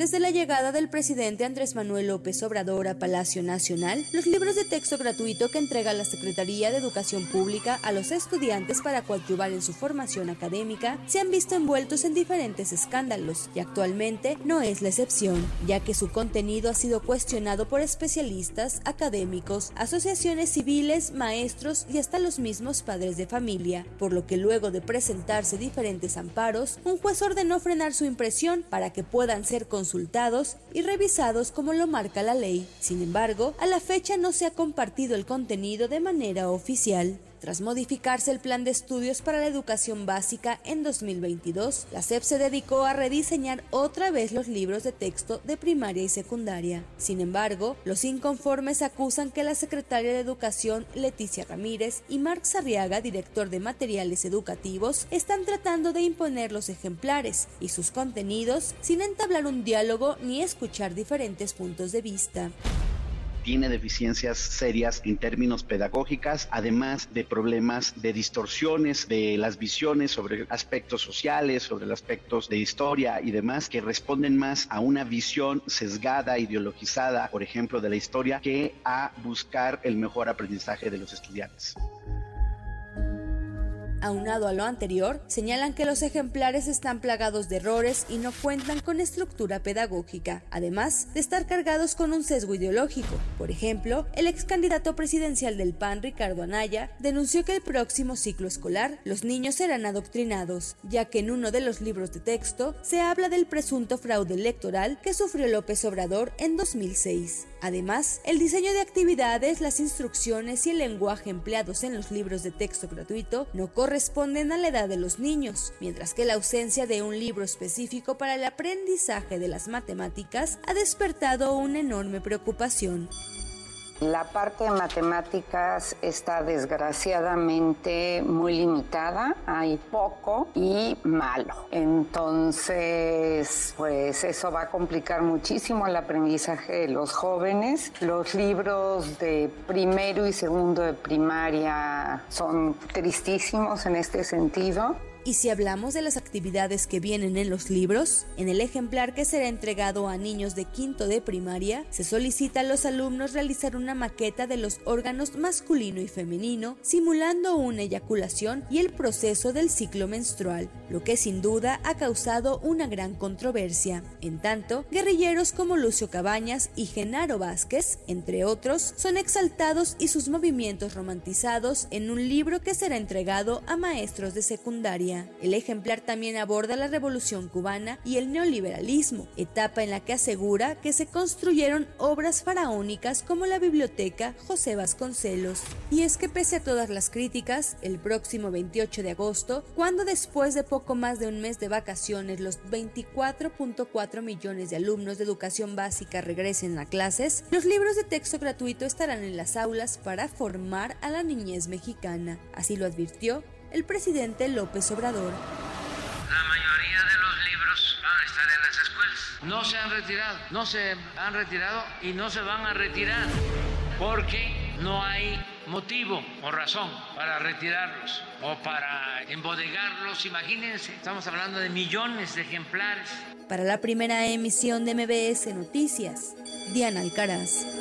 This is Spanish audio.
Desde la llegada del presidente Andrés Manuel López Obrador a Palacio Nacional, los libros de texto gratuito que entrega la Secretaría de Educación Pública a los estudiantes para coadyuvar en su formación académica se han visto envueltos en diferentes escándalos y actualmente no es la excepción, ya que su contenido ha sido cuestionado por especialistas, académicos, asociaciones civiles, maestros y hasta los mismos padres de familia, por lo que luego de presentarse diferentes amparos, un juez ordenó frenar su impresión para que puedan ser consultados consultados y revisados como lo marca la ley. Sin embargo, a la fecha no se ha compartido el contenido de manera oficial. Tras modificarse el plan de estudios para la educación básica en 2022, la SEP se dedicó a rediseñar otra vez los libros de texto de primaria y secundaria. Sin embargo, los inconformes acusan que la secretaria de Educación, Leticia Ramírez, y Marc Sarriaga, director de materiales educativos, están tratando de imponer los ejemplares y sus contenidos sin entablar un diálogo ni escuchar diferentes puntos de vista tiene deficiencias serias en términos pedagógicas, además de problemas de distorsiones de las visiones sobre aspectos sociales, sobre aspectos de historia y demás, que responden más a una visión sesgada, ideologizada, por ejemplo, de la historia, que a buscar el mejor aprendizaje de los estudiantes. Aunado a lo anterior, señalan que los ejemplares están plagados de errores y no cuentan con estructura pedagógica, además de estar cargados con un sesgo ideológico. Por ejemplo, el ex candidato presidencial del PAN, Ricardo Anaya, denunció que el próximo ciclo escolar los niños serán adoctrinados, ya que en uno de los libros de texto se habla del presunto fraude electoral que sufrió López Obrador en 2006. Además, el diseño de actividades, las instrucciones y el lenguaje empleados en los libros de texto gratuito no corresponden a la edad de los niños, mientras que la ausencia de un libro específico para el aprendizaje de las matemáticas ha despertado una enorme preocupación. La parte de matemáticas está desgraciadamente muy limitada, hay poco y malo. Entonces, pues eso va a complicar muchísimo el aprendizaje de los jóvenes. Los libros de primero y segundo de primaria son tristísimos en este sentido. Y si hablamos de las actividades que vienen en los libros, en el ejemplar que será entregado a niños de quinto de primaria, se solicita a los alumnos realizar una maqueta de los órganos masculino y femenino, simulando una eyaculación y el proceso del ciclo menstrual, lo que sin duda ha causado una gran controversia. En tanto, guerrilleros como Lucio Cabañas y Genaro Vázquez, entre otros, son exaltados y sus movimientos romantizados en un libro que será entregado a maestros de secundaria. El ejemplar también aborda la revolución cubana y el neoliberalismo, etapa en la que asegura que se construyeron obras faraónicas como la biblioteca José Vasconcelos. Y es que pese a todas las críticas, el próximo 28 de agosto, cuando después de poco más de un mes de vacaciones los 24.4 millones de alumnos de educación básica regresen a clases, los libros de texto gratuito estarán en las aulas para formar a la niñez mexicana. Así lo advirtió el presidente López Obrador. La mayoría de los libros van a estar en las escuelas. No se han retirado, no se han retirado y no se van a retirar porque no hay motivo o razón para retirarlos o para embodegarlos. Imagínense, estamos hablando de millones de ejemplares. Para la primera emisión de MBS Noticias, Diana Alcaraz.